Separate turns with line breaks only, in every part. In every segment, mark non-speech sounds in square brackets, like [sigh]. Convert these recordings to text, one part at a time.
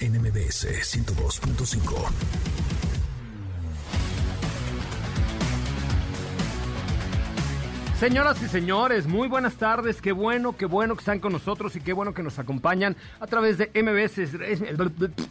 NMBS 102.5.
Señoras y señores, muy buenas tardes. Qué bueno, qué bueno que están con nosotros y qué bueno que nos acompañan a través de MBS,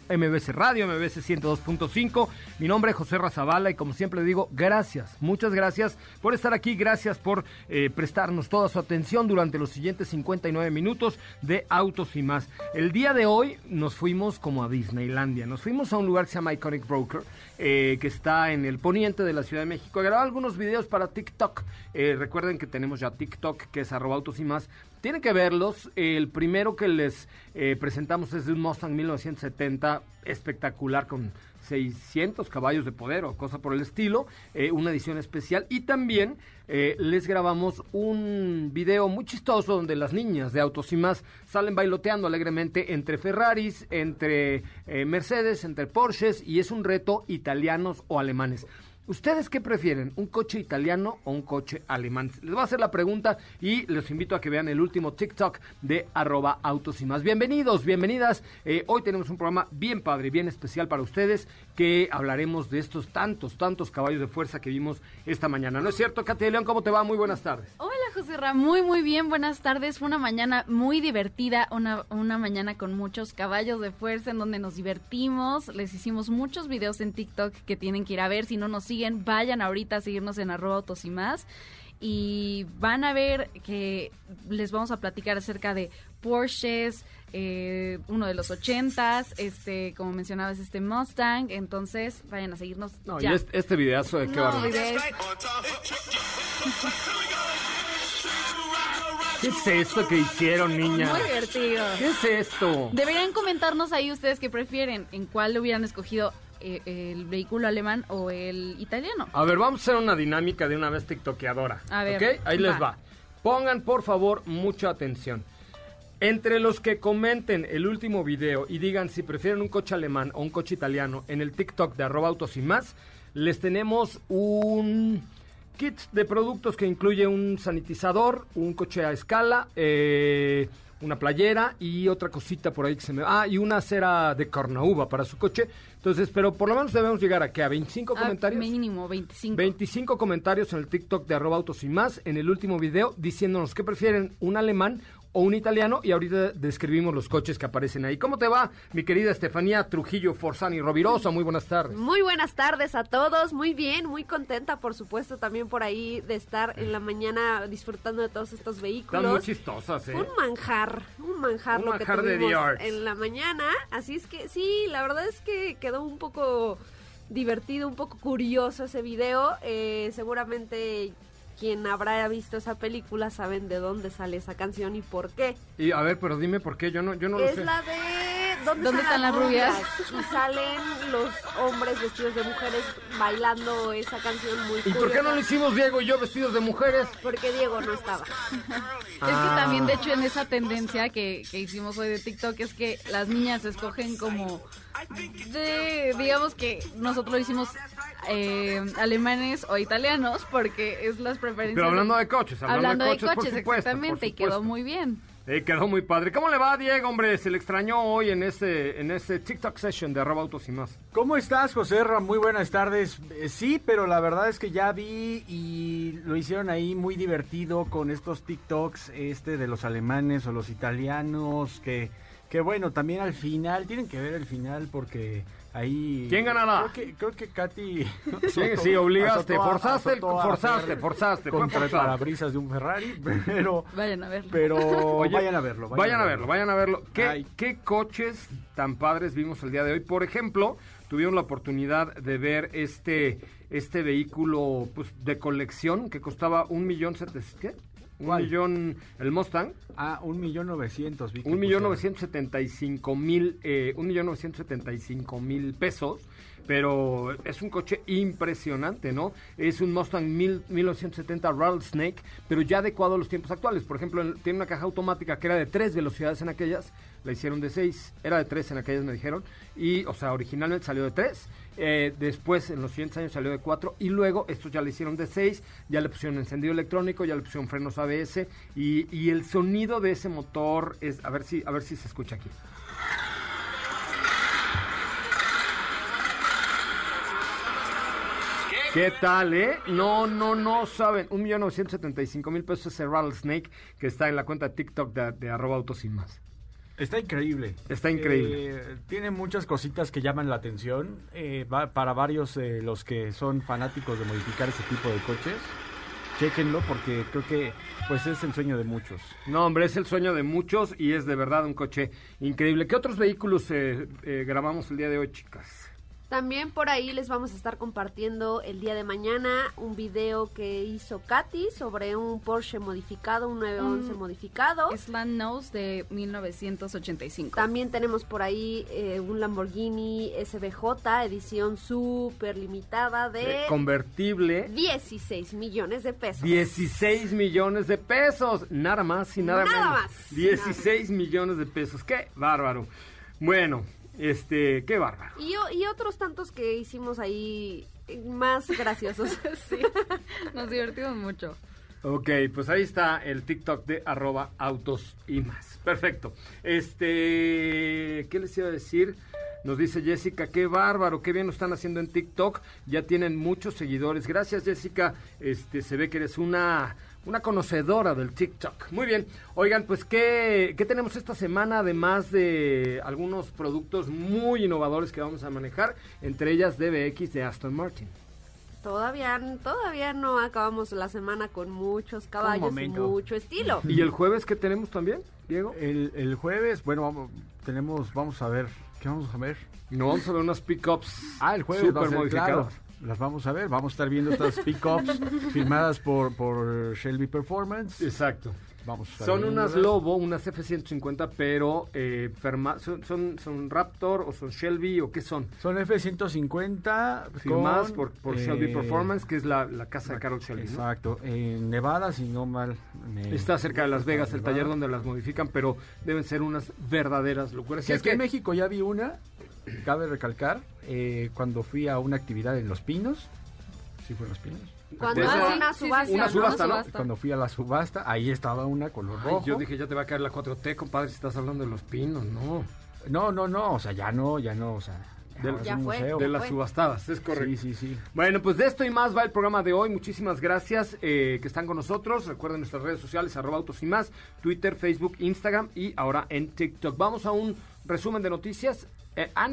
MBS Radio, MBS 102.5. Mi nombre es José Razabala y como siempre digo, gracias, muchas gracias por estar aquí, gracias por eh, prestarnos toda su atención durante los siguientes 59 minutos de Autos y más. El día de hoy nos fuimos como a Disneylandia, nos fuimos a un lugar que se llama Iconic Broker, eh, que está en el poniente de la Ciudad de México. Grabé algunos videos para TikTok. Eh, recuerden que tenemos ya TikTok, que es arroba autos y más. Tienen que verlos. El primero que les eh, presentamos es de un Mustang 1970 espectacular con 600 caballos de poder o cosa por el estilo, eh, una edición especial y también eh, les grabamos un video muy chistoso donde las niñas de Autos y más salen bailoteando alegremente entre Ferraris, entre Mercedes, entre Porsches y es un reto italianos o alemanes. ¿Ustedes qué prefieren? ¿Un coche italiano o un coche alemán? Les voy a hacer la pregunta y les invito a que vean el último TikTok de arroba autos y más. Bienvenidos, bienvenidas. Eh, hoy tenemos un programa bien padre, bien especial para ustedes que hablaremos de estos tantos, tantos caballos de fuerza que vimos esta mañana. ¿No es cierto, Katia León? ¿Cómo te va? Muy buenas tardes.
Hola, José Ra. Muy, muy bien. Buenas tardes. Fue una mañana muy divertida, una, una mañana con muchos caballos de fuerza en donde nos divertimos. Les hicimos muchos videos en TikTok que tienen que ir a ver. Si no nos siguen, vayan ahorita a seguirnos en arroba autos y más. Y van a ver que les vamos a platicar acerca de Porsches, eh, uno de los ochentas, este, como mencionabas, este Mustang. Entonces, vayan a seguirnos.
No, y este, este videazo de qué no, ¿Qué es esto que hicieron, niña?
Muy divertido.
¿Qué es esto?
Deberían comentarnos ahí ustedes qué prefieren, en cuál le hubieran escogido eh, el vehículo alemán o el italiano.
A ver, vamos a hacer una dinámica de una vez tiktokeadora. A ver. Ahí les va. Pongan, por favor, mucha atención. Entre los que comenten el último video y digan si prefieren un coche alemán o un coche italiano en el TikTok de arroba autos y más, les tenemos un kit de productos que incluye un sanitizador, un coche a escala, eh, una playera y otra cosita por ahí que se me... Ah, y una cera de cornauba para su coche. Entonces, pero por lo menos debemos llegar a que a 25 comentarios.
Mínimo, 25.
25 comentarios en el TikTok de arroba autos y más en el último video diciéndonos que prefieren un alemán o un italiano y ahorita describimos los coches que aparecen ahí. ¿Cómo te va, mi querida Estefanía Trujillo Forzani Rovirosa? Muy buenas tardes.
Muy buenas tardes a todos, muy bien, muy contenta por supuesto también por ahí de estar en la mañana disfrutando de todos estos vehículos.
Están muy chistosas, ¿eh?
Un manjar, un manjar,
un manjar de
en la mañana, así es que sí, la verdad es que quedó un poco divertido, un poco curioso ese video, eh, seguramente quien habrá visto esa película saben de dónde sale esa canción y por qué.
Y a ver, pero dime por qué, yo no, yo no
lo
sé.
Es la de ¿Dónde, están, las rubias? Y salen los hombres vestidos de mujeres bailando esa canción muy
¿Y por qué no lo hicimos Diego y yo vestidos de mujeres?
Porque Diego no estaba.
Es que también, de hecho, en esa tendencia que, que hicimos hoy de TikTok es que las niñas escogen como de, digamos que nosotros lo hicimos eh, alemanes o italianos porque es las preferencias.
Pero hablando de coches, hablando, de coches,
exactamente, y quedó muy bien.
Eh, quedó muy padre. ¿Cómo le va, Diego, hombre? Se le extrañó hoy en este, en este TikTok session de arroba autos y más.
¿Cómo estás, José Muy buenas tardes. Eh, sí, pero la verdad es que ya vi y lo hicieron ahí muy divertido con estos TikToks, este de los alemanes o los italianos, que Que bueno, también al final, tienen que ver el final porque ahí...
¿Quién ganará?
Creo que, creo que Katy... [laughs]
Sí, sí, obligaste,
azotó
forzaste,
azotó a
forzaste, forzaste.
Contra el parabrisas de un Ferrari, [laughs] pero...
Vayan a verlo.
Pero [laughs]
Oye,
vayan a verlo.
Vayan, a verlo, vayan a verlo. ¿Qué,
Ay.
¿Qué coches tan padres vimos el día de hoy? Por ejemplo, tuvieron la oportunidad de ver este, este vehículo pues, de colección que costaba un millón setecientos. Un
¿Cuál?
millón, el Mustang,
Ah, un millón novecientos. vi que
un millón novecientos setenta y cinco mil, eh, un millón novecientos setenta y cinco mil pesos. Pero es un coche impresionante, ¿no? Es un Mustang mil- 1970 Rattlesnake, pero ya adecuado a los tiempos actuales. Por ejemplo, tiene una caja automática que era de tres velocidades en aquellas, la hicieron de seis, era de tres en aquellas me dijeron, y, o sea, originalmente salió de tres, eh, después en los siguientes años salió de cuatro, y luego estos ya le hicieron de seis, ya le pusieron encendido electrónico, ya le pusieron frenos ABS, y, el sonido de ese motor es, a ver si, a ver si se escucha aquí. ¿Qué tal, eh? No, no, no saben. Un millón mil pesos ese Rattlesnake que está en la cuenta TikTok de, de arroba autos y más.
Está increíble.
Está increíble.
Eh, tiene muchas cositas que llaman la atención. eh, va- para varios eh, los que son fanáticos de modificar ese tipo de coches, chequenlo porque creo que pues es el sueño de muchos.
No, hombre, es el sueño de muchos y es de verdad un coche increíble. ¿Qué otros vehículos eh, eh, grabamos el día de hoy, chicas?
También por ahí les vamos a estar compartiendo el día de mañana un video que hizo Katy sobre un Porsche modificado, un 911
Mm.
modificado.
Slant Nose de 1985.
También tenemos por ahí eh, un Lamborghini SBJ edición súper limitada de
Eh, convertible.
16 millones de pesos.
16 millones de pesos, nada más y nada,
Nada
menos.
más.
16 millones de pesos, qué bárbaro. Bueno, este, qué bárbaro.
Y, y otros tantos que hicimos ahí más graciosos. [laughs]
Sí, nos divertimos mucho.
Ok, pues ahí está el TikTok de arroba autos y más. Perfecto. Este, ¿qué les iba a decir? Nos dice Jessica, qué bárbaro, qué bien lo están haciendo en TikTok. Ya tienen muchos seguidores. Gracias, Jessica. Este, se ve que eres una, una conocedora del TikTok. Muy bien. Oigan, pues, ¿qué, ¿qué tenemos esta semana? Además de algunos productos muy innovadores que vamos a manejar, entre ellas DBX de Aston Martin.
todavía, todavía no acabamos la semana con muchos caballos y mucho estilo.
¿Y el jueves qué tenemos también, Diego?
El, el jueves, bueno, vamos, tenemos, vamos a ver, ¿qué vamos a ver?
No, vamos a ver unas pickups.
Ah, el jueves va a
super
ser,
modificadas.
claro, las vamos a ver, vamos a estar viendo estas [laughs] pickups firmadas por, por Shelby Performance.
Exacto.
Vamos a estar
Son unas. Lobo, unas F-150, pero eh, ferma- son, son, son Raptor o son Shelby o qué son.
Son F-150
Firmadas
con,
por, por
eh,
Shelby Performance, que es la, la casa de Carol Shelby. ¿no?
Exacto, en Nevada, si no mal. me-
Está cerca de Las Vegas, el taller donde las modifican, pero deben ser unas verdaderas locuras. Si es
aquí en
que
México ya vi una, cabe recalcar, eh, cuando fui a una actividad en Los Pinos. ¿Sí fue en Los Pinos?
Cuando
esa-
una
sí, sí,
subasta.
sí,
Una
¿no?
subasta, ¿no?
Cuando fui a la subasta, ahí estaba una color
Ay,
rojo.
yo dije, ya te va a caer la 4T, compadre, si estás hablando de los pinos, no.
No, no, no, o sea, ya no, ya no, o sea,
Ya fue.
De las
fue.
subastadas, es correcto.
Sí, sí, sí.
Bueno, pues de esto y más va el programa de hoy. Muchísimas gracias eh, que están con nosotros. Recuerden nuestras redes sociales, arroba autos y más, Twitter, Facebook, Instagram y ahora en TikTok. Vamos a un resumen de noticias. Eh, ah,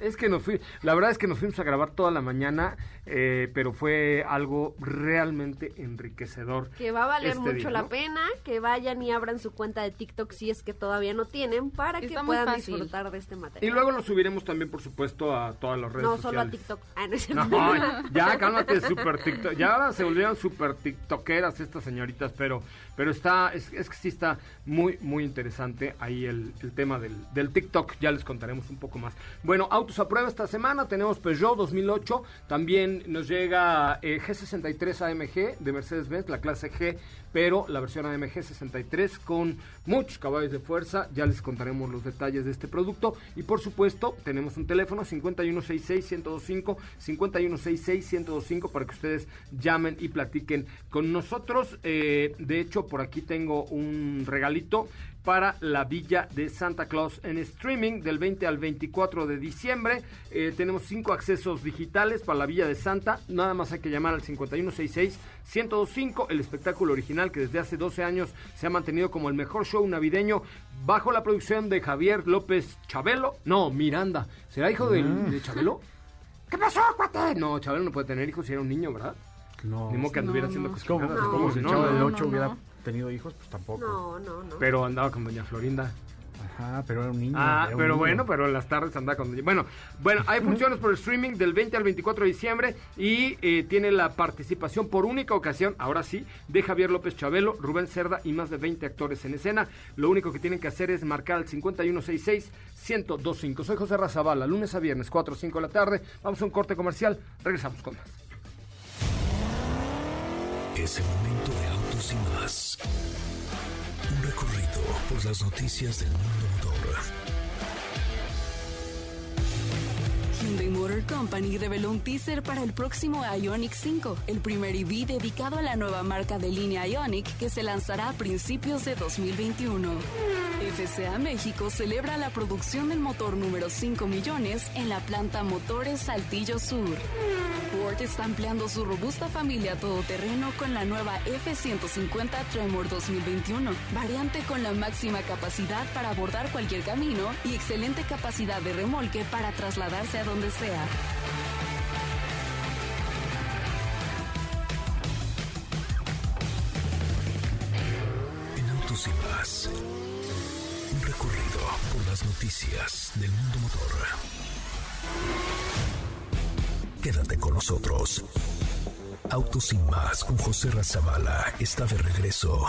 es que nos fui, la verdad es que nos fuimos a grabar toda la mañana, eh, pero fue algo realmente enriquecedor.
Que va a valer
este
mucho
día,
la
¿no?
pena que vayan y abran su cuenta de TikTok si es que todavía no tienen para que
Está
puedan disfrutar de este material.
Y luego lo subiremos también, por supuesto, a todas las redes
no
sociales.
solo a TikTok. Ah, no es.
No, [laughs] ya cálmate, super TikTok. Ya ahora se volvieron super TikTokeras estas señoritas, pero, pero está, es, es que sí está muy, muy interesante ahí el, el tema del, del TikTok. Ya les contaremos un poco más. Bueno, autos a prueba esta semana. Tenemos Peugeot 2008. También nos llega eh, G63 AMG de Mercedes-Benz, la clase G, pero la versión AMG 63 con muchos caballos de fuerza. Ya les contaremos los detalles de este producto. Y por supuesto, tenemos un teléfono 5166-1025, 5166-1025 para que ustedes llamen y platiquen con nosotros. Eh, de hecho, por aquí tengo un regalito para la Villa de Santa Claus en streaming del 20 al 24 de diciembre. Eh, tenemos cinco accesos digitales para la Villa de Santa. Nada más hay que llamar al 5166-1025, el espectáculo original que desde hace 12 años se ha mantenido como el mejor show navideño bajo la producción de Javier López Chabelo. No, Miranda. ¿Será hijo de, de Chabelo? ¿Qué pasó, cuate? No, Chabelo no puede tener hijos si era un niño, ¿verdad?
No.
Ni modo que anduviera
No,
haciendo
no.
cosas
¿Cómo.
No,
cómo si el
no,
chavo
no,
del
no.
8
no,
hubiera. Tenido hijos? Pues tampoco.
No, no, no.
Pero andaba con doña Florinda.
Ajá, pero era un niño.
Ah, pero
niño.
bueno, pero en las tardes anda con... Bueno, bueno, hay [laughs] funciones por streaming del 20 al 24 de diciembre y eh, tiene la participación por única ocasión, ahora sí, de Javier López Chabelo, Rubén Cerda y más de 20 actores en escena. Lo único que tienen que hacer es marcar al 5166-1025. Soy José Razabala, lunes a viernes, 4 o 5 de la tarde. Vamos a un corte comercial, regresamos con más.
Es el momento de más. Un recorrido por las noticias del mundo motor.
Hyundai Motor Company reveló un teaser para el próximo Ioniq 5, el primer EV dedicado a la nueva marca de línea Ioniq que se lanzará a principios de 2021. FCA México celebra la producción del motor número 5 millones en la planta Motores Saltillo Sur. Ford está ampliando su robusta familia todoterreno con la nueva F-150 Tremor 2021, variante con la máxima capacidad para abordar cualquier camino y excelente capacidad de remolque para trasladarse a donde sea.
En autos y más. Un recorrido por las noticias del mundo motor. Quédate con nosotros. Autos y más con José Razabala está de regreso.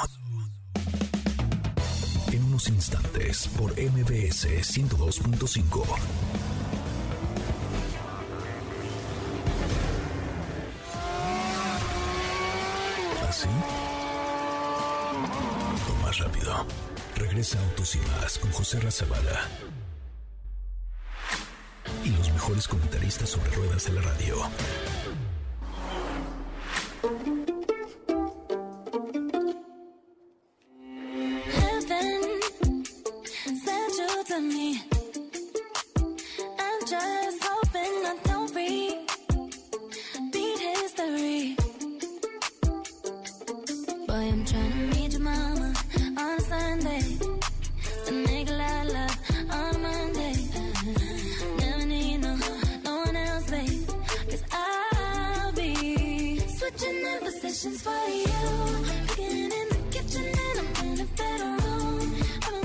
En unos instantes por MBS 102.5. ¿Así? O más rápido. Regresa Autos y más con José Razabala. Mejores comentaristas sobre ruedas de la radio.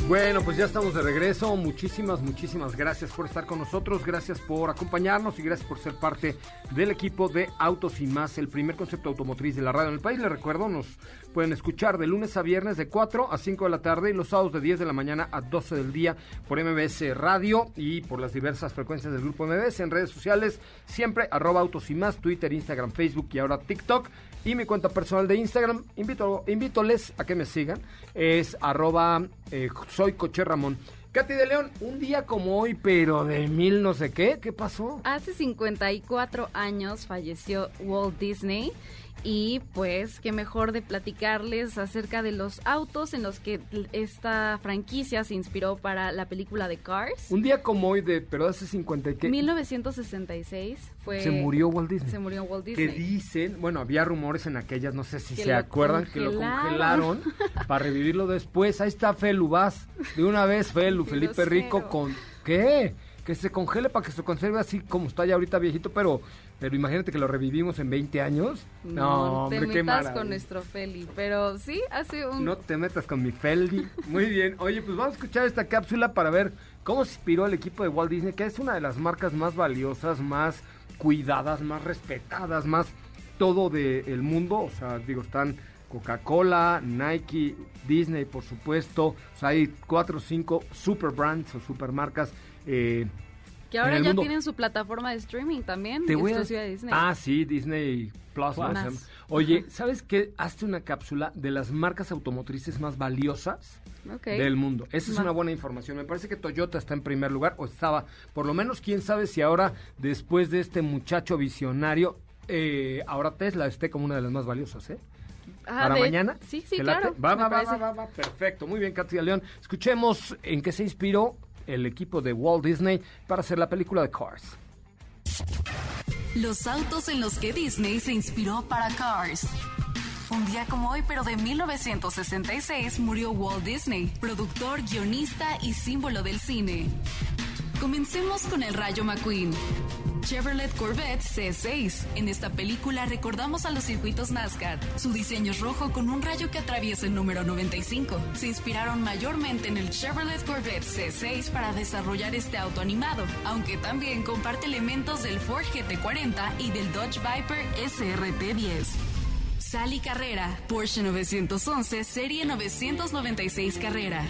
Bueno, pues ya estamos de regreso. Muchísimas, muchísimas gracias por estar con nosotros. Gracias por acompañarnos y gracias por ser parte del equipo de Autos y Más, el primer concepto automotriz de la radio en el país. Les recuerdo, nos pueden escuchar de lunes a viernes de 4 a 5 de la tarde y los sábados de 10 de la mañana a 12 del día por MBS Radio y por las diversas frecuencias del grupo MBS en redes sociales. Siempre arroba Autos y Más, Twitter, Instagram, Facebook y ahora TikTok. Y mi cuenta personal de Instagram, invito, invítoles a que me sigan, es arroba eh, soy Coche Ramón. Katy de León, un día como hoy, pero de mil no sé qué, ¿qué pasó?
Hace 54 años falleció Walt Disney y pues qué mejor de platicarles acerca de los autos en los que esta franquicia se inspiró para la película de Cars.
Un día como hoy, de pero hace 50 y qué,
1966 fue...
se murió Walt Disney.
Se murió Walt
Que
Disney.
dicen, bueno, había rumores en aquellas, no sé si
Que
se acuerdan, que lo
congelaron. [laughs]
para revivirlo después. Ahí está Felu, vas. De una vez, Felu, Felipe Rico con... ¿Qué? Que se congele para que se conserve así como está ya ahorita viejito, pero, pero imagínate que lo revivimos en 20 años. No,
te
hombre, qué
metas con nuestro Feli, pero sí, hace un...
No te metas con mi Feldi. [laughs] Muy bien. Oye, pues vamos a escuchar esta cápsula para ver cómo se inspiró el equipo de Walt Disney, que es una de las marcas más valiosas, más cuidadas, más respetadas, más todo del mundo. O sea, digo, están Coca-Cola, Nike, Disney, por supuesto. O sea, hay cuatro o cinco super brands o super marcas. Eh,
que ahora ya
mundo.
tienen su plataforma de streaming también,
te voy a
Disney.
Ah, sí, Disney Plus. Oye, ¿sabes qué? Hazte una cápsula de las marcas automotrices más valiosas del mundo. Esa es una buena información. Me parece que Toyota está en primer lugar, o estaba, por lo menos, quién sabe si ahora, después de este muchacho visionario, eh, ahora Tesla esté como una de las más valiosas, ¿eh?
Ah,
¿Para
de-
mañana?
Sí, sí, claro.
Va, va, va, va, va, perfecto. Muy bien, Katia León. Escuchemos en qué se inspiró el equipo de Walt Disney para hacer la película de Cars.
Los autos en los que Disney se inspiró para Cars. Un día como hoy, pero de 1966, murió Walt Disney, productor, guionista y símbolo del cine. Comencemos con el Rayo McQueen. Chevrolet Corvette C6. En esta película recordamos a los circuitos NASCAR. Su diseño es rojo con un rayo que atraviesa el número 95. Se inspiraron mayormente en el Chevrolet Corvette C6 para desarrollar este auto animado, aunque también comparte elementos del Ford GT40 y del Dodge Viper SRT10. Sally Carrera, Porsche 911, serie 996 Carrera.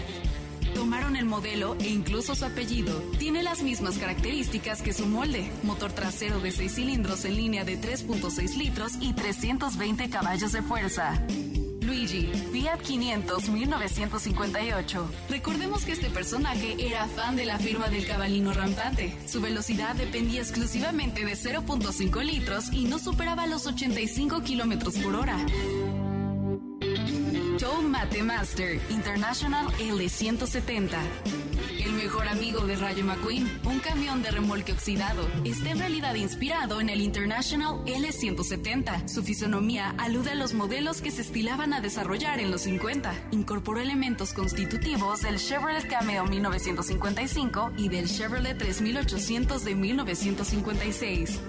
Tomaron el modelo e incluso su apellido. Tiene las mismas características que su molde. Motor trasero de 6 cilindros en línea de 3.6 litros y 320 caballos de fuerza. Luigi, Fiat 500 1958. Recordemos que este personaje era fan de la firma del cabalino rampante. Su velocidad dependía exclusivamente de 0.5 litros y no superaba los 85 kilómetros por hora. Tow Mate Master International L170. El mejor amigo de Rayo McQueen, un camión de remolque oxidado, está en realidad inspirado en el International L170. Su fisonomía alude a los modelos que se estilaban a desarrollar en los 50. Incorporó elementos constitutivos del Chevrolet Cameo 1955 y del Chevrolet 3800 de 1956.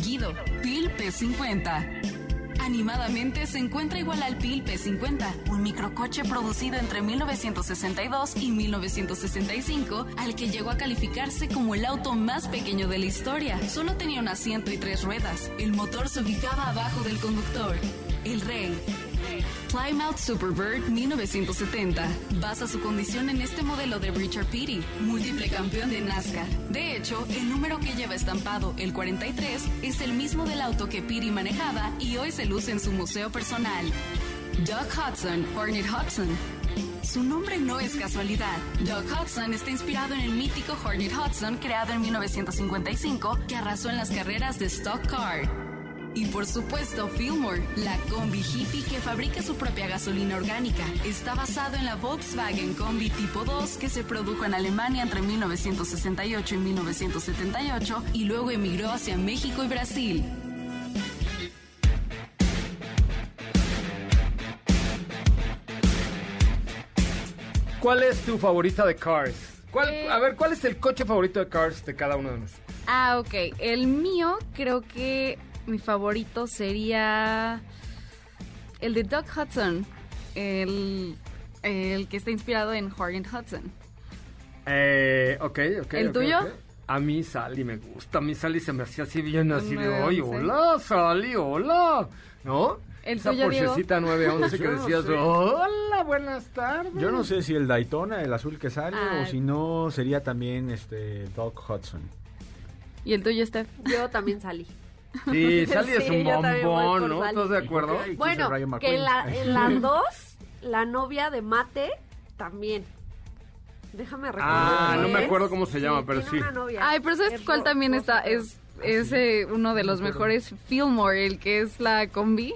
Guido, Pil P50. Animadamente se encuentra igual al Pil P50, un microcoche producido entre 1962 y 1965, al que llegó a calificarse como el auto más pequeño de la historia. Solo tenía un asiento y tres ruedas. El motor se ubicaba abajo del conductor. El Rey. Plymouth Superbird 1970 basa su condición en este modelo de Richard Petty, múltiple campeón de NASCAR. De hecho, el número que lleva estampado, el 43, es el mismo del auto que Petty manejaba y hoy se luce en su museo personal. Doug Hudson, Hornet Hudson. Su nombre no es casualidad. Doug Hudson está inspirado en el mítico Hornet Hudson creado en 1955 que arrasó en las carreras de Stock Car. Y por supuesto, Fillmore, la combi hippie que fabrica su propia gasolina orgánica. Está basado en la Volkswagen Combi Tipo 2 que se produjo en Alemania entre 1968 y 1978 y luego emigró hacia México y Brasil.
¿Cuál es tu favorita de Cars? ¿Cuál,
Eh.
A ver, ¿cuál es el coche favorito de Cars de cada uno de nosotros?
Ah, ok. El mío, creo que mi favorito sería el de Doug Hudson. El, el que está inspirado en Hornet Hudson.
Eh, ok, ok.
¿El
ok,
tuyo?
ok. A mí Sally me gusta. A mí Sally se me hacía así bien, así de,
once.
hola, Sally, hola. ¿No?
¿El
Esa
tuyo, Diego?
Porschecita 911 que [laughs]
no
decías,
sé.
hola, buenas tardes.
Yo no sé si el Daytona, el azul que sale,
Ah.
o si no sería también este Doc Hudson.
¿Y el tuyo, Steph?
Yo también salí.
Sí, [laughs] Sally es
Sí,
un bombón, ¿no?
Sally.
¿Estás de acuerdo?
Bueno, que [laughs] en la, en la 2, la novia de Mate también. Déjame recordar.
Ah, no me acuerdo cómo se llama, pero sí.
Ay, pero ¿sabes
Es
cuál también está? Es, es eh, uno de los mejores, Fillmore, el que es la combi.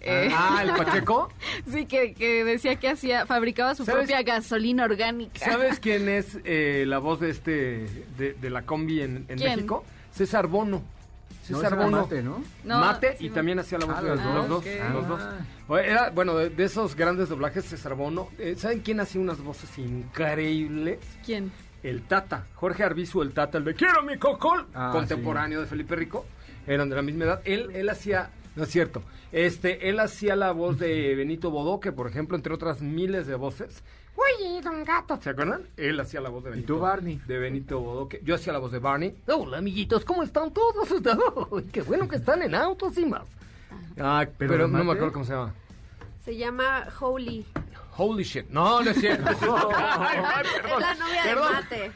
Eh,
Ah, el [laughs] Pacheco.
Sí, que, que decía que hacía, fabricaba su
¿Sabes?
propia gasolina orgánica.
¿Sabes quién es eh, la voz de este de, de la combi en, en. México? César Bono.
No, era
Bono.
mate, ¿no?
No,
Mate
sí,
y
no.
también hacía la voz
Ah,
de
los
los,
dos.
los dos.
Ah.
Bueno, Era, bueno, de, de esos grandes doblajes, César Bono. eh, ¿Saben quién hacía unas voces increíbles?
¿Quién?
El Tata. Jorge Arbizu, el Tata, el de Quiero mi cocol,
Ah,
contemporáneo de Felipe Rico. Eran de la misma edad. Él, él hacía, no es cierto, este, él hacía la voz de Benito Bodoque, por ejemplo, entre otras miles de voces. Oye, don gato, ¿se acuerdan? Él hacía la voz de
¿Y
Benito.
tú, Barney?
De Benito Bodoque. Yo hacía la voz de Barney. Hola, amiguitos, ¿cómo están todos? [laughs] Uy, qué bueno que están en autos y más. Ah, pero,
¿Pero
no me acuerdo cómo se llama.
Se llama Holy.
Holy shit. No, no es cierto. Ay, [laughs] ay, [laughs]
Es
perdón,
la novia
perdón.
de Mate.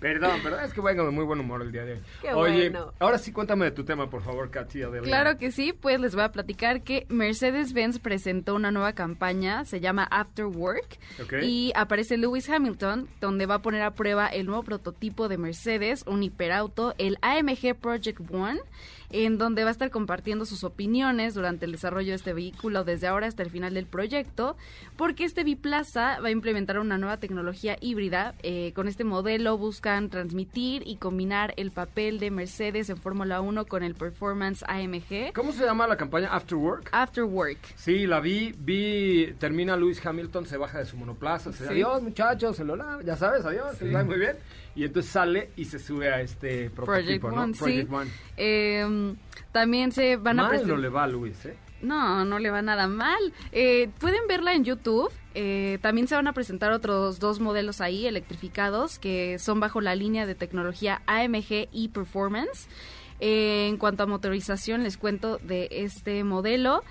Perdón, pero es que vengo de muy buen humor el día de hoy.
Qué
Oye,
bueno.
ahora sí cuéntame de tu tema, por favor, Katia.
Claro que sí, pues les voy a platicar que Mercedes-Benz presentó una nueva campaña, se llama After Work, y aparece Lewis Hamilton, donde va a poner a prueba el nuevo prototipo de Mercedes, un hiperauto, el AMG Project One, en donde va a estar compartiendo sus opiniones durante el desarrollo de este vehículo desde ahora hasta el final del proyecto, porque este biplaza va a implementar una nueva tecnología híbrida. Eh, con este modelo buscan transmitir y combinar el papel de Mercedes en Fórmula 1 con el Performance AMG.
¿Cómo se llama la campaña After Work?
After Work.
Sí, la vi, vi, termina Lewis Hamilton, se baja de su monoplaza, se
Sí.
adiós muchachos, se lo lava, ya sabes, adiós, se lo da muy bien. Y entonces sale y se sube a este
Project
prototipo, ¿no?
One,
Project
sí.
One.
Eh, también se van a
Mal no
presentar...
le va a Luis, ¿eh?
No, no le va nada mal. Eh, pueden verla en YouTube. Eh, también se van a presentar otros dos modelos ahí electrificados que son bajo la línea de tecnología AMG e-Performance. Eh, en cuanto a motorización, les cuento de este modelo.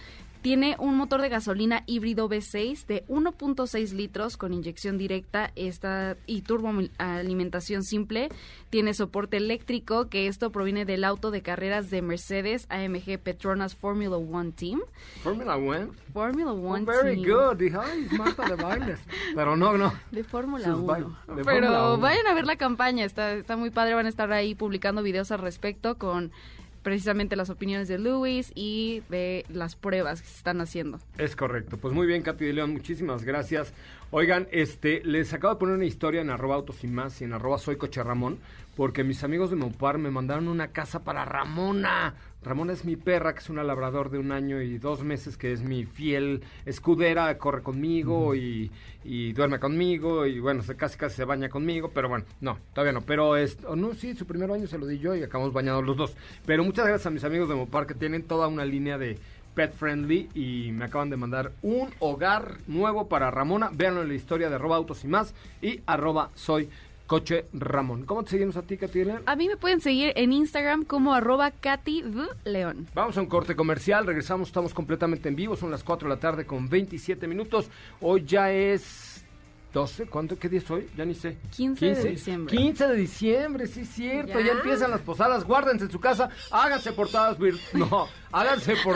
Tiene un motor de gasolina híbrido V6 de 1.6 litros con inyección directa esta, y turboalimentación simple. Tiene soporte eléctrico, que esto proviene del auto de carreras de Mercedes AMG Petronas Formula One Team.
Formula One.
Formula
Oh,
One
very
Team.
good. [laughs] Dije, ay, Marta de bailes. [laughs] Pero no, no.
De Fórmula
Sus
1.
bail- de
Pero
Fórmula 1.
vayan a ver la campaña, está, está muy padre, van a estar ahí publicando videos al respecto con precisamente las opiniones de Lewis y de las pruebas que se están haciendo.
Es correcto. Pues muy bien, Katy de León, muchísimas gracias. Oigan, este, les acabo de poner una historia en arroba autos y más y en arroba soy coche Ramón, porque mis amigos de Mopar me mandaron una casa para Ramona. Ramona es mi perra, que es una labrador de un año y dos meses, que es mi fiel escudera, corre conmigo y, y duerme conmigo y bueno, se casi casi se baña conmigo, pero bueno, no, todavía no. Pero es, oh, no, sí, su primer baño se lo di yo y acabamos bañados los dos. Pero muchas gracias a mis amigos de Mopar que tienen toda una línea de pet friendly y me acaban de mandar un hogar nuevo para Ramona. Véanlo en la historia de arroba autos y más y arroba soy coche Ramón. ¿Cómo te seguimos a ti, Katy León?
A mí me pueden seguir en Instagram como arroba Katy. León.
Vamos a un corte comercial, regresamos, estamos completamente en vivo, son las 4 de la tarde con 27 minutos. Hoy ya es 12, ¿cuánto? ¿Qué día es hoy? Ya ni sé.
15 de diciembre.
15 de diciembre, sí es cierto, ya,
Ya.
empiezan las posadas, guárdense en su casa, háganse portadas vir- no, [laughs] háganse por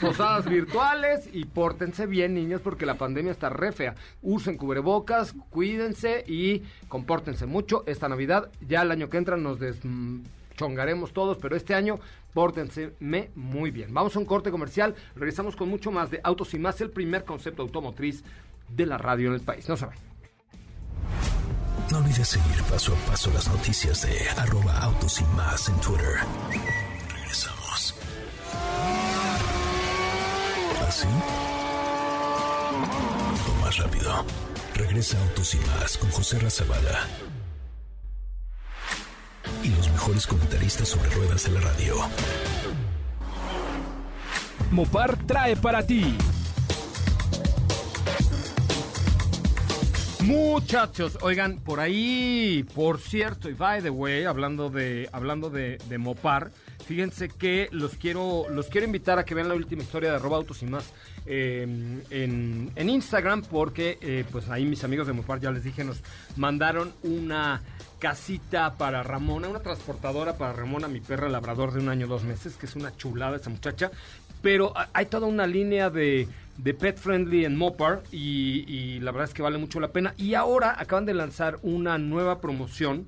posadas virtuales y pórtense bien, niños, porque la pandemia está re fea. Usen cubrebocas, cuídense y compórtense mucho esta Navidad. Ya el año que entra nos des mm, chongaremos todos, pero este año pórtense muy bien. Vamos a un corte comercial, regresamos con mucho más de Autos y Más, el primer concepto automotriz de la radio en el país. No se vayan.
No olvides seguir paso a paso las noticias de arroba autos y más en Twitter. Regresamos. ¿Así? O más rápido. Regresa Autos y más con José Razabala. Y los mejores comentaristas sobre ruedas de la radio.
Mopar trae para ti.
Muchachos, oigan, por ahí, por cierto, y by the way, hablando de, hablando de, Mopar, fíjense que los quiero, los quiero invitar a que vean la última historia de Robautos y más eh, en, en Instagram, porque eh, pues ahí mis amigos de Mopar, ya les dije, nos mandaron una casita para Ramona, una transportadora para Ramona, mi perra labrador de un año, dos meses, que es una chulada esa muchacha. Pero hay toda una línea de, de pet friendly en Mopar y, y la verdad es que vale mucho la pena. Y ahora acaban de lanzar una nueva promoción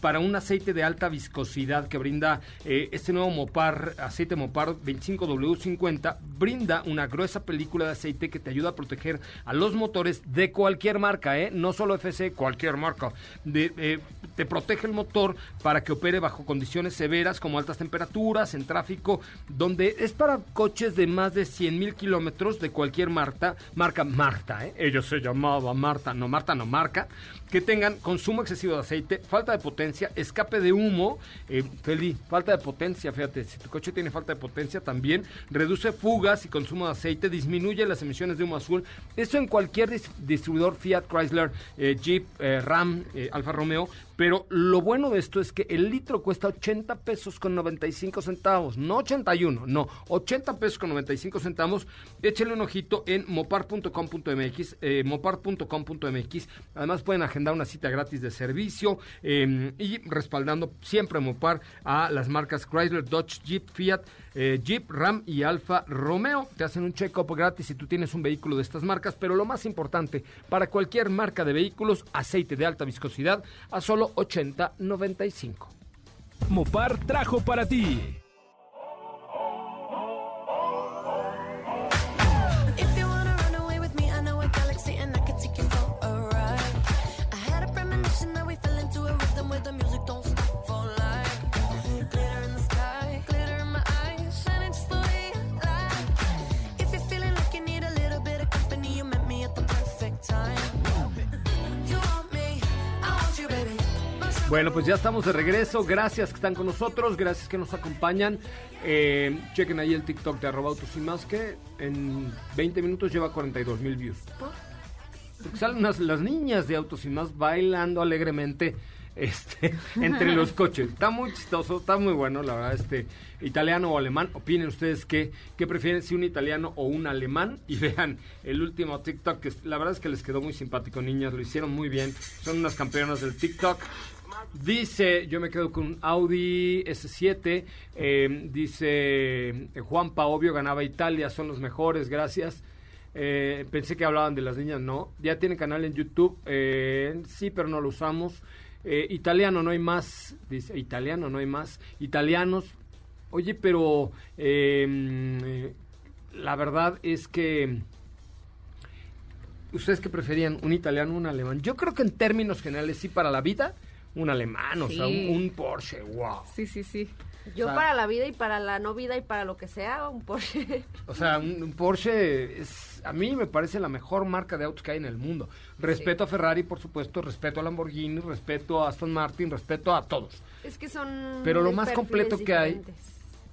para un aceite de alta viscosidad que brinda eh, este nuevo Mopar, aceite Mopar 25W50, brinda una gruesa película de aceite que te ayuda a proteger a los motores de cualquier marca, ¿eh? no solo FC, cualquier marca. Eh, te protege el motor para que opere bajo condiciones severas como altas temperaturas, en tráfico, donde es para coches de más de 100 mil kilómetros de cualquier marca, marca Marta, ellos se llamaba Marta, no Marta, no marca, que tengan consumo excesivo de aceite, falta de potencia, escape de humo, eh, Feli, falta de potencia, fíjate, si tu coche tiene falta de potencia también, reduce fugas y consumo de aceite, disminuye las emisiones de humo azul, eso en cualquier dis- distribuidor Fiat, Chrysler, eh, Jeep, eh, Ram, eh, Alfa Romeo, Pero lo bueno de esto es que el litro cuesta 80 pesos con 95 centavos, no 81, no, 80 pesos con 95 centavos. Échenle un ojito en mopar.com.mx, eh, mopar.com.mx. Además pueden agendar una cita gratis de servicio eh, y respaldando siempre Mopar a las marcas Chrysler, Dodge, Jeep, Fiat, eh, Jeep, Ram y Alfa Romeo. Te hacen un check-up gratis si tú tienes un vehículo de estas marcas, pero lo más importante, para cualquier marca de vehículos, aceite de alta viscosidad a solo 80.95.
Mopar trajo para ti.
Bueno, pues ya estamos de regreso. Gracias que están con nosotros, gracias que nos acompañan. Eh, chequen ahí el TikTok de arroba autos y más que en 20 minutos lleva 42 mil views. Porque salen unas- las niñas de autos y más bailando alegremente este, [laughs] entre los coches. Está muy chistoso, está muy bueno, la verdad, este italiano o alemán. Opinen ustedes qué, qué prefieren, si un italiano o un alemán. Y vean el último TikTok, que la verdad es que les quedó muy simpático, niñas, lo hicieron muy bien. Son unas campeonas del TikTok. Dice, yo me quedo con Audi S7. eh, dice eh, Juan Paobio ganaba Italia, son los mejores, gracias. Eh, pensé que hablaban de las niñas, no. Ya tiene canal en YouTube, eh, sí, pero no lo usamos. Eh, italiano no hay más, dice, italiano no hay más. Italianos, oye, pero eh, la verdad es que ¿Ustedes qué preferían? ¿Un italiano o un alemán? Yo creo que en términos generales, sí, para la vida, un alemán, o sea, un, Porsche, wow.
Sí, sí, sí.
Yo
O sea-
para la vida y para la no vida y para lo que sea, un Porsche.
O sea, un, un Porsche es, a mí me parece la mejor marca de autos que hay en el mundo. Respeto a Ferrari, por supuesto, respeto a Lamborghini, respeto a Aston Martin, respeto a todos.
Es que son...
Pero lo más completo que hay-.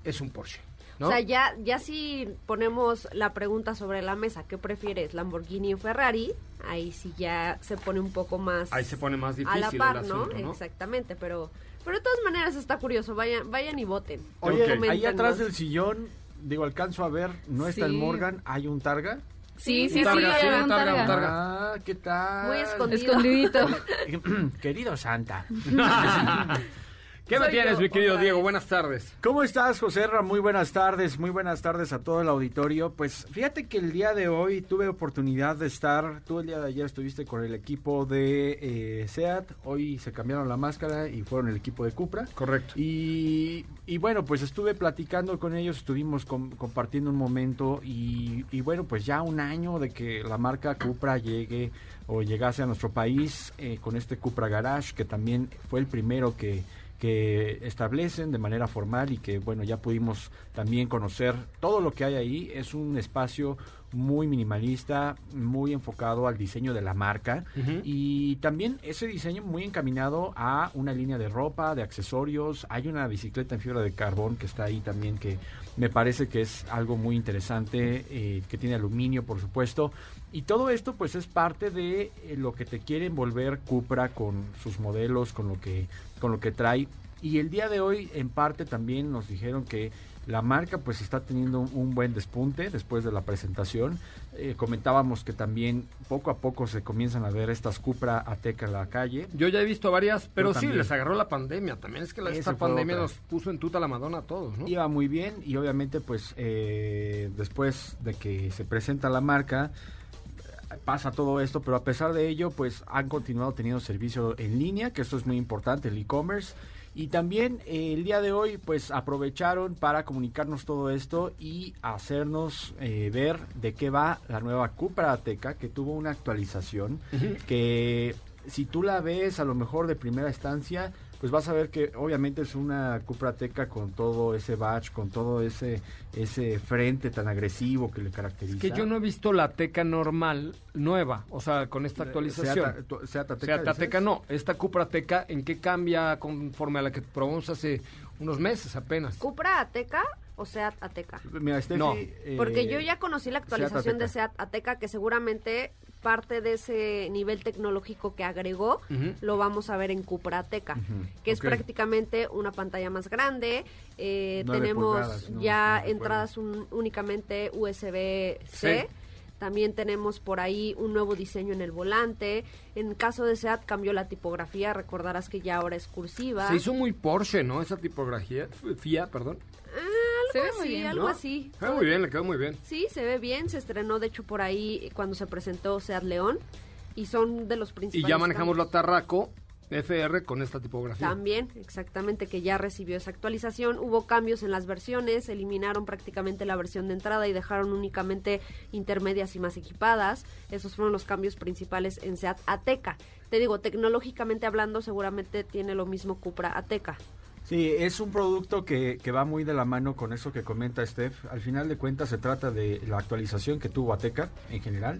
Es un Porsche, ¿no?
O sea, ya, ya si ponemos la pregunta sobre la mesa, ¿qué prefieres, Lamborghini o Ferrari? Ahí sí ya se pone un poco más
Ahí se pone más
a
difícil
la par,
el
¿no?
asunto, ¿no?
Exactamente, pero, pero de todas maneras está curioso, vayan, vayan y voten.
Oye,
Ok.
ahí atrás del sillón, digo, alcanzo a ver, no está el. Morgan, hay un Targa.
Sí, sí, sí,
targa, sí, un
un
targa, un
targa.
targa.
Ah, ¿qué tal?
Muy escondido.
Escondidito. [laughs]
Querido Santa. [laughs]
¿Qué me tienes,
yo,
mi querido Diego?
vez.
Buenas tardes.
¿Cómo estás, José Ra? Muy buenas tardes, muy buenas tardes a todo el auditorio. Pues fíjate que el día de hoy tuve oportunidad de estar, tú el día de ayer estuviste con el equipo de eh, SEAT, hoy se cambiaron la máscara y fueron el equipo de Cupra.
Correcto.
Y, y bueno, pues estuve platicando con ellos, estuvimos com- compartiendo un momento y, y bueno, pues ya un año de que la marca Cupra llegue o llegase a nuestro país eh, con este Cupra Garage, que también fue el primero que, que establecen de manera formal y que bueno, ya pudimos también conocer todo lo que hay ahí. Es un espacio muy minimalista, muy enfocado al diseño de la marca y también ese diseño muy encaminado a una línea de ropa, de accesorios. Hay una bicicleta en fibra de carbón que está ahí también que me parece que es algo muy interesante, eh, que tiene aluminio por supuesto. Y todo esto pues es parte de eh, lo que te quiere envolver Cupra con sus modelos, con lo que, con lo que trae. Y el día de hoy en parte también nos dijeron que la marca pues está teniendo un, buen despunte después de la presentación. Eh, comentábamos que también poco a poco se comienzan a ver estas Cupra Ateca en la calle.
Yo ya he visto varias, pero sí, les agarró la pandemia. También es que la, esta pandemia nos puso en tuta la Madonna a todos, ¿no?
Iba muy bien y obviamente pues eh, después de que se presenta la marca pasa todo esto, pero a pesar de ello pues han continuado teniendo servicio en línea, que esto es muy importante, el e-commerce. Y también eh, el día de hoy pues aprovecharon para comunicarnos todo esto y hacernos eh, ver de qué va la nueva Cupra Ateca que tuvo una actualización que si tú la ves a lo mejor de primera instancia pues vas a ver que obviamente es una Cupra Ateca con todo ese badge, con todo ese ese frente tan agresivo que le caracteriza.
Que yo no he visto la Teca normal, nueva, o sea, con esta actualización.
Seat, tu- Seat
O
Ateca,
sea,
dices?
Tateca no, esta Cupra Teca, ¿en qué cambia conforme a la que probamos hace unos meses apenas?
¿Cupra Ateca o Seat Ateca?
Mira, Steffi,
No.
eh,
Porque yo ya conocí la actualización de. Seat Ateca, que seguramente parte de ese nivel tecnológico que agregó lo vamos a ver en Cupra Ateca, que es prácticamente una pantalla más grande. eh, tenemos
pulgadas, ¿no?
ya
No
entradas un- únicamente USB-C.
Sí.
También tenemos por ahí un nuevo diseño en el volante. En caso de SEAT cambió la tipografía, recordarás que ya ahora es cursiva.
Se hizo muy Porsche, ¿no? Esa tipografía, FIA, perdón.
Se ve
Algo
muy
así,
bien.
algo
¿no?
así.
Se ve muy bien, le quedó muy bien.
Sí, se ve bien. Se estrenó, de hecho, por ahí cuando se presentó Seat León. Y son de los
Y
principales.
ya manejamos la. Tarraco FR con esta tipografía.
También, exactamente, que ya recibió esa actualización. Hubo cambios en las versiones, eliminaron prácticamente la versión de entrada y dejaron únicamente intermedias y más equipadas. Esos fueron los cambios principales en Seat Ateca. Te digo, tecnológicamente hablando, seguramente tiene lo mismo Cupra Ateca.
Sí, es un producto que, que va muy de la mano con eso que comenta Steph. Al final de cuentas se trata de la actualización que tuvo Ateca en general.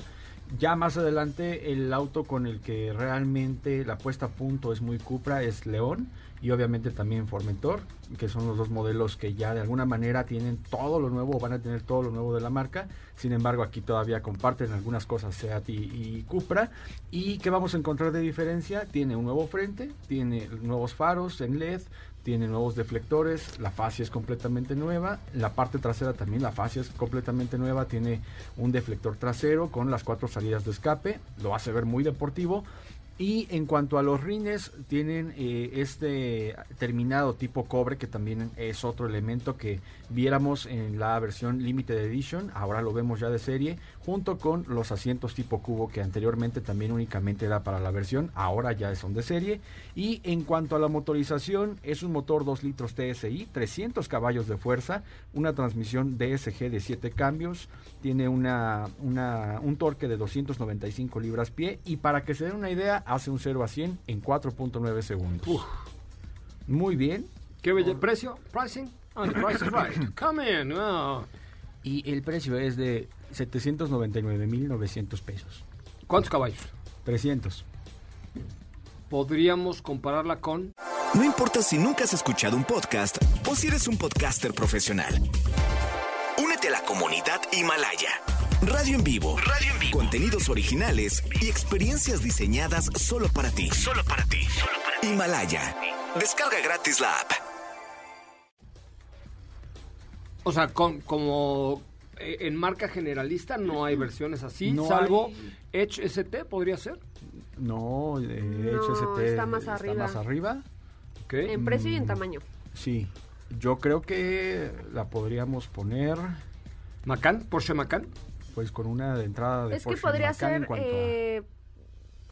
Ya más adelante el auto con el que realmente la puesta a punto es muy Cupra es León y obviamente también Formentor, que son los dos modelos que ya de alguna manera tienen todo lo nuevo van a tener todo lo nuevo de la marca. Sin embargo, aquí todavía comparten algunas cosas Seat y, y Cupra. ¿Y qué vamos a encontrar de diferencia? Tiene un nuevo frente, tiene nuevos faros en LED, tiene nuevos deflectores, la fascia es completamente nueva, la parte trasera también la fascia es completamente nueva, tiene un deflector trasero con las cuatro salidas de escape, lo hace ver muy deportivo. Y en cuanto a los rines, tienen eh, este terminado tipo cobre, que también es otro elemento que viéramos en la versión Limited Edition, ahora lo vemos ya de serie, junto con los asientos tipo cubo que anteriormente también únicamente era para la versión, ahora ya son de serie. Y en cuanto a la motorización, es un motor 2 litros TSI, 300 caballos de fuerza, una transmisión DSG de 7 cambios, tiene una, una- un torque de 295 libras pie y para que se den una idea, hace un 0 a 100 en 4.9 segundos. Muy bien.
¿Qué belle precio? Pricing? Oh, the price is right. Come in. oh.
Y el precio es de 799.900 pesos.
¿Cuántos caballos?
300.
Podríamos compararla con...
No importa si nunca has escuchado un podcast o si eres un podcaster profesional. Únete a la comunidad Himalaya. Radio en vivo. Radio en vivo. Contenidos originales y experiencias diseñadas solo para ti. Solo para ti. Himalaya. Descarga gratis la app.
O sea, con, como eh, en marca generalista no hay versiones así,
No
salvo
hay.
Edge ST, ¿podría ser?
No,
No,
HST
está más arriba.
más arriba.
En precio y en tamaño.
Sí. Yo creo que la podríamos poner
Macan, Porsche Macan.
pues con una de entrada de
Es que podría
Macan en
ser,
a-
eh,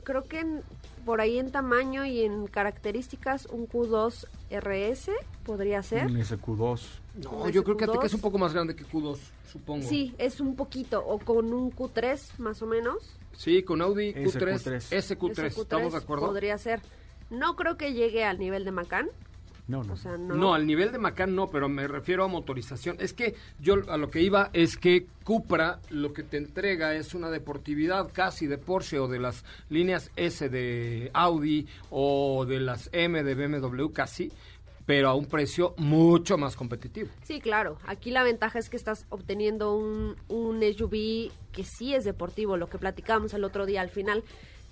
creo que en- por ahí en tamaño y en características, un Q2 RS podría ser.
un SQ2.
No,
¿Un
yo creo que
SQ2?
Ateca es un poco más grande que Q2, supongo.
Sí, es un poquito, o con un Q3 más o menos.
Sí, con Audi Q3,
SQ3.
SQ3,
Ese
¿estamos de
Q3
acuerdo?
Podría ser. No creo que llegue al nivel de Macan,
No, no.
o sea, no.
No. al nivel de Macan no, pero me refiero a motorización. Es que yo a lo que iba es que Cupra lo que te entrega es una deportividad casi de Porsche o de las líneas S de Audi o de las M de BMW casi, pero a un precio mucho más competitivo.
Sí, claro. Aquí la ventaja es que estás obteniendo un, un SUV que sí es deportivo, lo que platicábamos el otro día al final.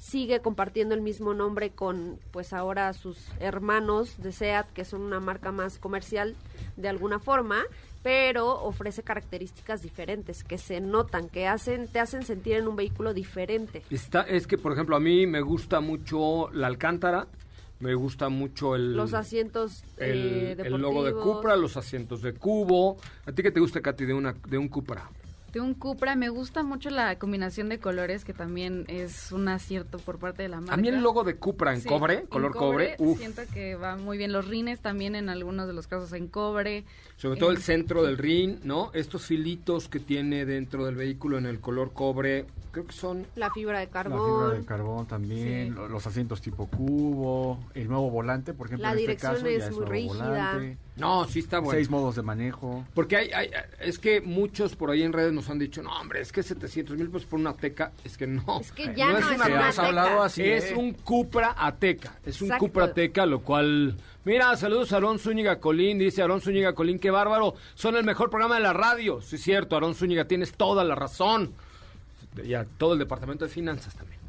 Sigue compartiendo el mismo nombre con, pues ahora sus hermanos de SEAT, que son una marca más comercial de alguna forma, pero ofrece características diferentes que se notan, que hacen, te hacen sentir en un vehículo diferente.
Está, es que, por ejemplo, a mí me gusta mucho la Alcántara, me gusta mucho el...
Los asientos eh,
el, el logo de. Cupra, los asientos de cubo. ¿A ti qué te gusta, Katy, de, una, de un Cupra?
De un Cupra me gusta mucho la combinación de colores que también es un acierto por parte de la marca.
A mí el logo de Cupra en
Sí,
cobre,
en
color cobre, uf,
Siento que va muy bien. Los rines también en algunos de los casos en cobre.
sobre todo el centro del rin, ¿no? Estos filitos que tiene dentro del vehículo en el color cobre, creo que son...
La fibra de
La
carbón.
fibra de carbón también,
Sí.
los asientos tipo cubo, el nuevo volante, por ejemplo,
La
en este
dirección
caso
es
ya es
muy
nuevo
rígida.
volante,
No, sí está bueno.
seis modos de manejo.
Porque hay, hay- es que muchos por ahí en redes nos han dicho, no, hombre, es que 700 mil pesos por una Ateca, es que no.
Es que ya no, es
una
una Ateca.
hablado así,
es
¿eh?
un Cupra Ateca, es un
Exacto.
Cupra Ateca, lo cual... Mira, saludos a Aarón Zúñiga Colín, dice Aarón Zúñiga Colín, qué bárbaro, son el mejor programa de la radio. Sí, es cierto, Aarón Zúñiga, tienes toda la razón. Y a todo el departamento de finanzas también.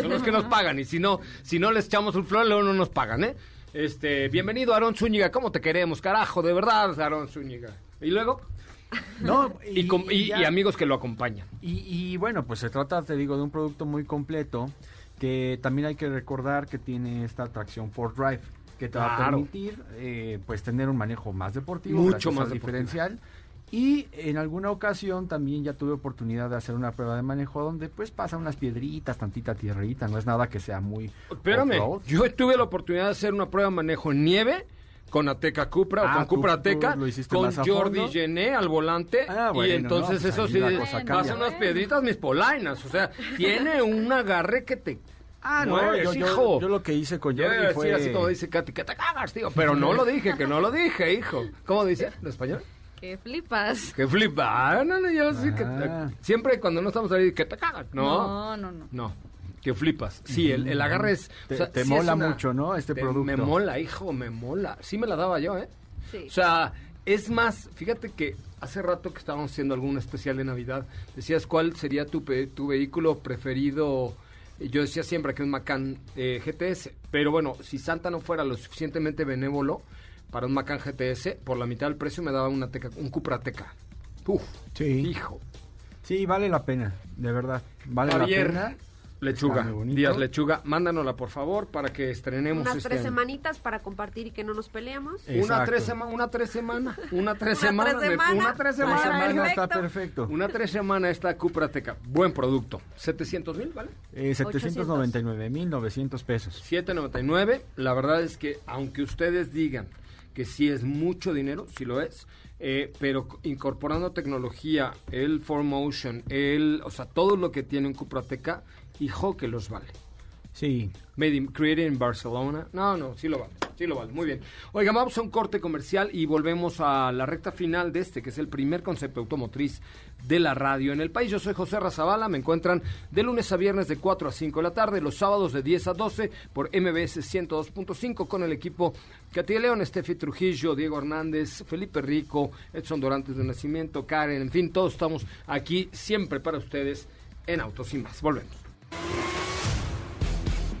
Son los que nos pagan. Y si no, si no les echamos un flor, luego no nos pagan, ¿eh? Este, bienvenido, Aarón Zúñiga. ¿Cómo te queremos, carajo? De verdad, Aarón Zúñiga. Y luego,
No,
y, com- y-
ya-
y amigos que lo acompañan.
Y, bueno, pues se trata, te digo, de un producto muy completo que también hay que recordar que tiene esta tracción 4Drive que te va a permitir eh, pues tener un manejo más deportivo,
Mucho más
al
deportivo.
Y en alguna ocasión también ya tuve oportunidad de hacer una prueba de manejo donde pues pasa unas piedritas, tantita tierrita, no es nada que sea muy
Espérame, yo tuve la oportunidad de hacer una prueba de manejo en nieve con Ateca Cupra o
Ah,
con
tú-
Cupra Ateca, con Jordi. Gené al volante.
Ah,
y
bueno,
entonces
no, pues
eso sí, pasan unas piedritas mis polainas. O sea, tiene un agarre que te.
Ah, no, yo, yo-
hijo.
yo lo que hice con Jordi fue...
así como dice Katy, que te cagas, tío. Pero no lo dije, que no lo dije, hijo. ¿Cómo dice en español?
Que flipas.
Que flipa. Ah, no, no, yo sí que.
Ah.
Siempre cuando no estamos ahí, que te cagas. No.
No, no, no.
No, que flipas. Sí, el, el agarre es...
Te-
o sea,
te
sí
mola
es una-
mucho, ¿no? Este
te-
producto.
Me mola, hijo, me mola. Sí me la daba yo, ¿eh?
Sí.
O sea, es más, fíjate que hace rato que estábamos haciendo algún especial de Navidad, decías cuál sería tu, pe- tu vehículo preferido. Yo decía siempre que un Macan eh, GTS, pero bueno, si Santa no fuera lo suficientemente benévolo para un Macan GTS, por la mitad del precio me daba una teca, un Cupra Teca. Uf,
Sí.
hijo.
Sí, vale la pena, de verdad. Vale
Javier,
la pena.
Lechuga,
Está.
Díaz Lechuga, mándanosla por favor para que estrenemos
Unas
este
tres
año.
semanitas para compartir y que no nos peleemos.
Una tres semana, una tres semana, una tres
Una
semana,
tres
me-
semana.
una tres
Una
La
semana,
semana.
semana está
Perfecto.
perfecto.
una tres semana esta Cupra Teca, buen producto, 700 mil, ¿vale?
Eh, 799.900 pesos.
799, la verdad es que aunque ustedes digan que sí es mucho dinero, sí lo es, eh, pero incorporando tecnología, el 4Motion, el, o sea, todo lo que tiene un Cupra Teca, hijo que los vale.
Sí.
Made in, created in Barcelona. No, no, sí lo vale, sí lo vale, muy bien. Oigan, vamos a un corte comercial y volvemos a la recta final de este, que es el primer concepto automotriz de la radio en el país. Yo soy José Razabala, me encuentran de lunes a viernes de 4 a 5 de la tarde, los sábados de 10 a 12 por MBS 102.5 con el equipo Katia León, Estefi Trujillo, Diego Hernández, Felipe Rico, Edson Dorantes de Nacimiento, Karen, en fin, todos estamos aquí siempre para ustedes en Autos y Más. Volvemos.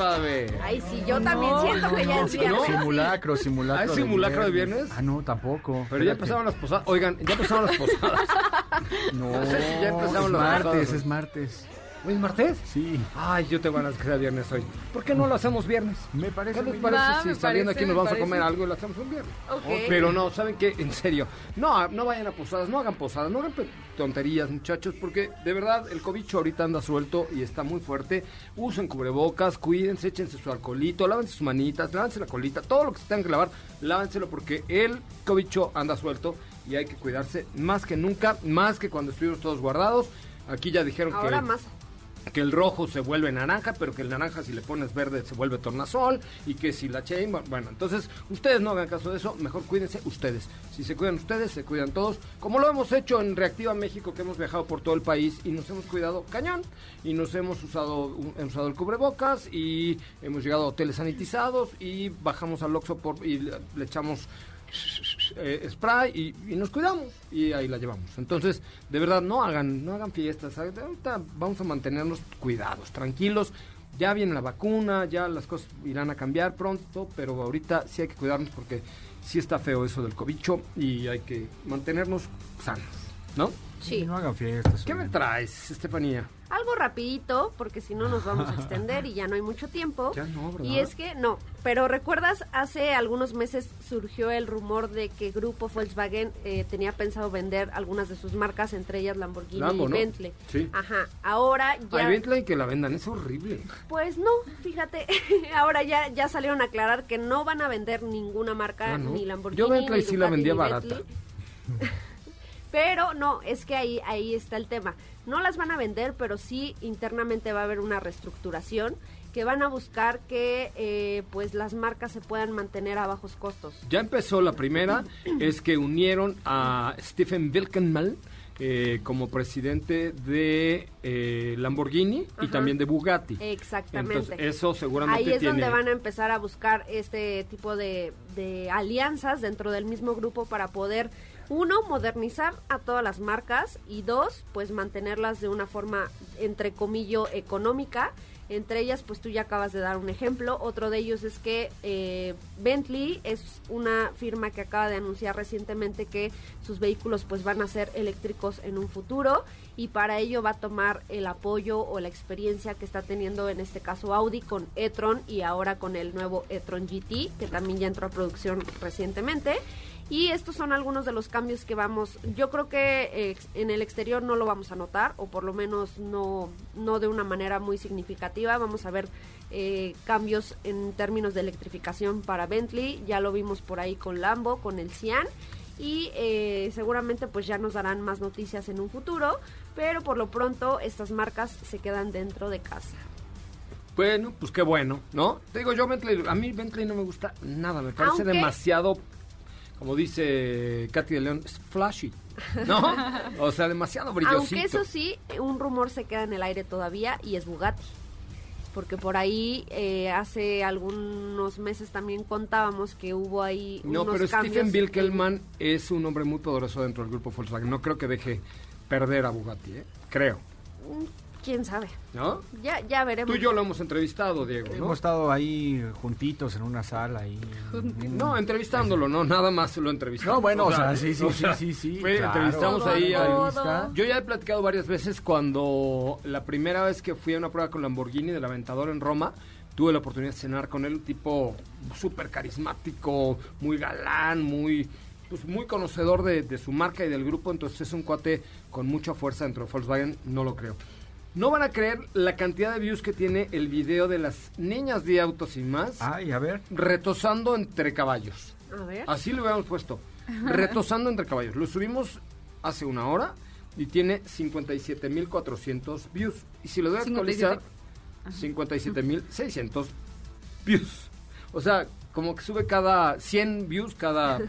Sabe.
Ay, sí, yo también siento que ya es viernes.
Simulacro, simulacro.
¿Ah, es simulacro de viernes?
Ah, no, tampoco.
Pero ya empezaron las posadas. Oigan, ya empezaron las posadas. [laughs]
No,
No sé si ya empezamos
es
las
martes,
posadas.
es martes.
¿Hoy es martes?
Sí,
Ay, yo tengo ganas que sea viernes hoy. ¿Por qué no lo hacemos viernes?
me parece
¿Qué les parece
Va,
si
me
saliendo
parece,
aquí nos vamos a comer algo y lo hacemos un viernes?
Ok.
Pero no, ¿saben qué? En serio. No, no vayan a posadas, no hagan posadas, no hagan tonterías, muchachos, porque de verdad el cobicho ahorita anda suelto y está muy fuerte. Usen cubrebocas, cuídense, échense su alcoholito, lávense sus manitas, lávense la colita, todo lo que se tengan que lavar, lávenselo porque el cobicho anda suelto y hay que cuidarse más que nunca, más que cuando estuvimos todos guardados. Aquí ya dijeron
Ahora
que
más.
Que el rojo se vuelve naranja, pero que el naranja si le pones verde se vuelve tornasol y que si la chain, bueno, entonces ustedes no hagan caso de eso, mejor cuídense ustedes. Si se cuidan ustedes, se cuidan todos, como lo hemos hecho en Reactiva México, que hemos viajado por todo el país y nos hemos cuidado cañón y nos hemos usado hemos usado el cubrebocas y hemos llegado a hoteles sanitizados y bajamos al Oxxo por y le echamos eh, spray y, y nos cuidamos y ahí la llevamos. Entonces, de verdad, no hagan, no hagan fiestas. Ahorita vamos a mantenernos cuidados, tranquilos. Ya viene la vacuna, ya las cosas irán a cambiar pronto, pero ahorita sí hay que cuidarnos porque sí está feo eso del cobicho y hay que mantenernos sanos, ¿no?
Sí.
No hagan fiestas.
¿Qué me traes, Estefanía?
Algo rapidito, porque si no nos vamos a extender y ya no hay mucho tiempo.
Ya no, ¿verdad?
Y es que no, pero recuerdas, hace algunos meses surgió el rumor de que Grupo Volkswagen eh, tenía pensado vender algunas de sus marcas, entre ellas Lamborghini
Lambo,
y
¿no?
Bentley.
Sí.
Ajá, ahora ya...
Ay, Bentley que la vendan, es horrible.
Pues no, fíjate, [laughs] ahora ya, ya salieron a aclarar que no van a vender ninguna marca,
Ah, ¿no?
ni Lamborghini,
Yo Bentley
ni
sí la vendía barata. [laughs]
Pero no, es que ahí, ahí está el tema. No las van a vender, pero sí internamente va a haber una reestructuración que van a buscar que eh, pues las marcas se puedan mantener a bajos costos.
Ya empezó la primera, [clears throat] es que unieron a Stephen Wilkenmal eh, como presidente de eh, Lamborghini y también de Bugatti.
Exactamente.
Entonces, eso seguramente
Ahí es
tiene...
donde van a empezar a buscar este tipo de, de alianzas dentro del mismo grupo para poder, uno, modernizar a todas las marcas y dos, pues mantenerlas de una forma, entre comillas, económica. Entre ellas, pues tú ya acabas de dar un ejemplo. Otro de ellos es que eh, Bentley es una firma que acaba de anunciar recientemente que sus vehículos pues van a ser eléctricos en un futuro y para ello va a tomar el apoyo o la experiencia que está teniendo en este caso Audi con e-tron y ahora con el nuevo e-tron GT que también ya entró a producción recientemente. Y estos son algunos de los cambios que vamos, yo creo que eh, en el exterior no lo vamos a notar, o por lo menos no, no de una manera muy significativa. Vamos a ver eh, cambios en términos de electrificación para Bentley, ya lo vimos por ahí con Lambo, con el Cian, y eh, seguramente pues ya nos darán más noticias en un futuro, pero por lo pronto estas marcas se quedan dentro de casa.
Bueno, pues qué bueno, ¿no? Te digo, yo Bentley, a mí Bentley no me gusta nada, me parece
Aunque-
demasiado, como dice Katy de León, es flashy, ¿no? [laughs] o sea, demasiado brillosito.
Aunque eso sí, un rumor se queda en el aire todavía y es Bugatti. Porque por ahí eh, hace algunos meses también contábamos que hubo ahí
No,
unos
pero
cambios
Stephen
en-
Wilkelman es un hombre muy poderoso dentro del grupo Volkswagen. No creo que deje perder a Bugatti, ¿eh? Creo,
¿Quién sabe?
¿no?
Ya, ya veremos.
Tú y yo lo hemos entrevistado, Diego, ¿no?
Hemos estado ahí juntitos en una sala ahí.
No, entrevistándolo, no, nada más lo entrevistamos.
No, bueno, o sea, sí, sí, sí, sí, sí,
fue-
claro.
entrevistamos
Todo,
ahí a. Yo ya he platicado varias veces cuando la primera vez que fui a una prueba con Lamborghini del Aventador en Roma, tuve la oportunidad de cenar con él, un tipo súper carismático, muy galán, muy pues muy conocedor de, de su marca y del grupo, entonces es un cuate con mucha fuerza dentro de Volkswagen, no lo creo. No van a creer la cantidad de views que tiene el video de las niñas de autos y más
Ay, a ver.
retosando entre caballos.
A ver.
Así lo habíamos puesto. [laughs] Retosando entre caballos. Lo subimos hace una hora y tiene 57.400 views. Y si lo doy a actualizar, 57.600 views. O sea, como que sube cada 100 views cada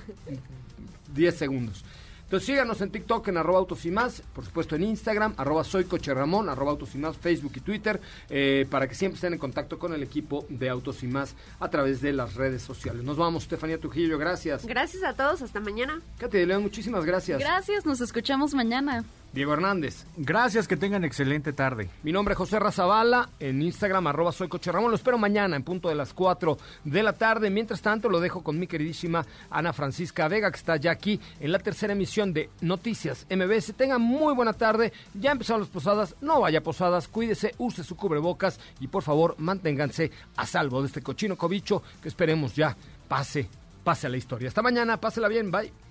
[laughs] 10 segundos. Entonces síganos en TikTok en arroba autos y más, por supuesto en Instagram, arroba soy coche Ramón, arroba autos y más, Facebook y Twitter, eh, para que siempre estén en contacto con el equipo de Autos y más a través de las redes sociales. Nos vamos, Estefanía Trujillo, gracias.
Gracias a todos, hasta mañana.
Katy de León, muchísimas gracias.
Gracias, nos escuchamos mañana.
Diego Hernández.
Gracias, que tengan excelente tarde.
Mi nombre es José Razabala, en Instagram arroba soy Coche Ramón. Lo espero mañana en punto de las 4 de la tarde. Mientras tanto, lo dejo con mi queridísima Ana Francisca Vega, que está ya aquí en la tercera emisión de Noticias MBS. Tengan muy buena tarde. Ya empezaron las posadas. No vaya a posadas. Cuídese, use su cubrebocas y por favor manténganse a salvo de este cochino cobicho que esperemos ya pase, pase a la historia. Hasta mañana, pásela bien, bye.